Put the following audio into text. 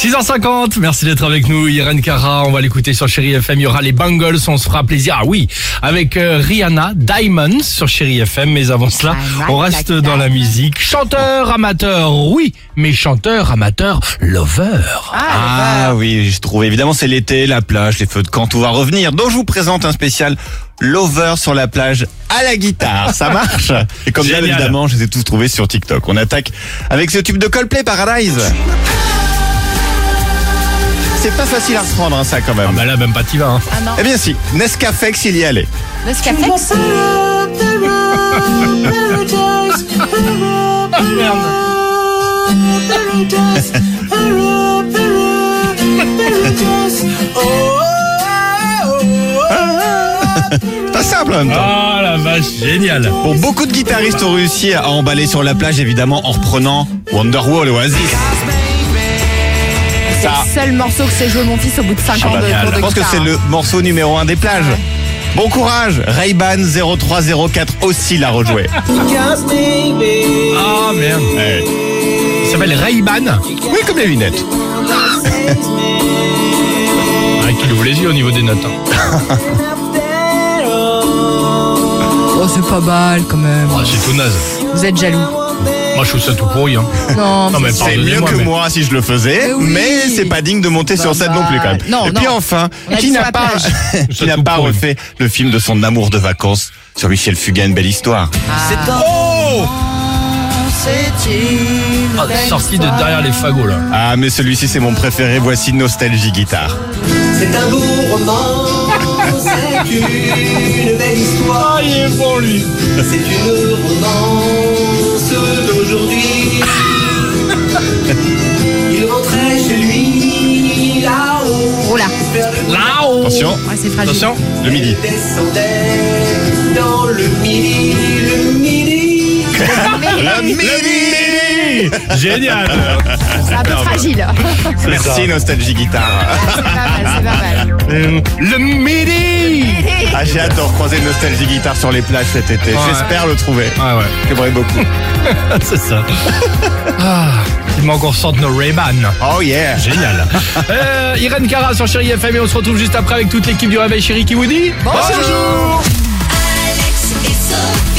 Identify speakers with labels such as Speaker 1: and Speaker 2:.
Speaker 1: 6h50, merci d'être avec nous. Irene Cara, on va l'écouter sur Chéri FM. Il y aura les Bangles, on se fera plaisir. Ah oui, avec euh, Rihanna, Diamonds sur Chéri FM. Mais avant cela, on reste dans la musique. Chanteur amateur, oui, mais chanteur amateur lover.
Speaker 2: Ah oui, je trouve évidemment c'est l'été, la plage, les feux de camp, tout va revenir. Donc je vous présente un spécial Lover sur la plage à la guitare. Ça marche Et comme bien évidemment, je les ai tous trouvés sur TikTok. On attaque avec ce tube de Coldplay Paradise. C'est pas facile à reprendre hein, ça quand même.
Speaker 1: Ah bah là, même pas t'y vas. Hein.
Speaker 3: Ah non.
Speaker 2: Eh bien si, Nescafé s'il y allait.
Speaker 3: Nescafé
Speaker 1: merde.
Speaker 2: Pas simple en même temps.
Speaker 1: Ah la vache, génial.
Speaker 2: Bon, beaucoup de guitaristes ont réussi à emballer sur la plage, évidemment, en reprenant Wonderwall Oasis.
Speaker 3: C'est
Speaker 2: Ça,
Speaker 3: le seul morceau que s'est joué mon fils au bout de 5 ans de
Speaker 1: Génial.
Speaker 3: cours de
Speaker 2: je pense que c'est le morceau numéro un des plages. Bon courage, Ray-Ban 0304 aussi l'a rejoué.
Speaker 1: Ah merde.
Speaker 2: Ouais.
Speaker 1: Il s'appelle Ray-Ban.
Speaker 2: Oui, comme les lunettes.
Speaker 1: Ah, qu'il ouvre les yeux au niveau des notes. hein.
Speaker 3: Oh, c'est pas mal quand même.
Speaker 1: Ah, c'est tout naze.
Speaker 3: Vous êtes jaloux.
Speaker 1: Moi, je trouve ça tout pourri. Hein.
Speaker 3: Non,
Speaker 1: Non, mais
Speaker 2: C'est mieux que
Speaker 1: mais-
Speaker 2: moi si je le faisais,
Speaker 3: Mais oui.
Speaker 2: mais c'est pas digne de monter
Speaker 3: Pas
Speaker 2: sur scène non plus quand même.
Speaker 3: Non,
Speaker 2: Et puis enfin, qui n'a pas, qui n'a pas refait le film de son amour de vacances sur Michel Fugain, belle histoire.
Speaker 1: Oh Ah, Sorti de derrière les fagots là.
Speaker 2: Ah, mais celui-ci c'est mon préféré. Voici Nostalgie Guitare.
Speaker 4: C'est un beau roman, c'est une belle histoire,
Speaker 1: Ah, il est bon lui.
Speaker 4: c'est une romance
Speaker 3: là.
Speaker 4: le.
Speaker 2: Attention,
Speaker 3: Ouais, c'est fragile.
Speaker 1: Attention.
Speaker 2: le midi.
Speaker 4: dans le midi, le midi.
Speaker 2: Le midi
Speaker 1: Génial.
Speaker 3: C'est un peu fragile.
Speaker 2: Merci Nostalgie Guitare.
Speaker 3: C'est pas mal, c'est pas mal.
Speaker 1: Euh, Le midi.
Speaker 2: Ah, j'ai hâte de recroiser Nostalgie Guitare sur les plages cet été.
Speaker 1: Ouais.
Speaker 2: J'espère le trouver.
Speaker 1: Ah ouais,
Speaker 2: J'aimerais beaucoup.
Speaker 1: c'est ça. Ah, il manque qu'on ressorte nos Ray-Ban.
Speaker 2: Oh yeah
Speaker 1: Génial. Euh, Irène Cara sur Chéri FM et on se retrouve juste après avec toute l'équipe du Réveil Chéri qui vous dit
Speaker 3: Bonjour.
Speaker 1: Bonjour.
Speaker 5: Alex et Sophie.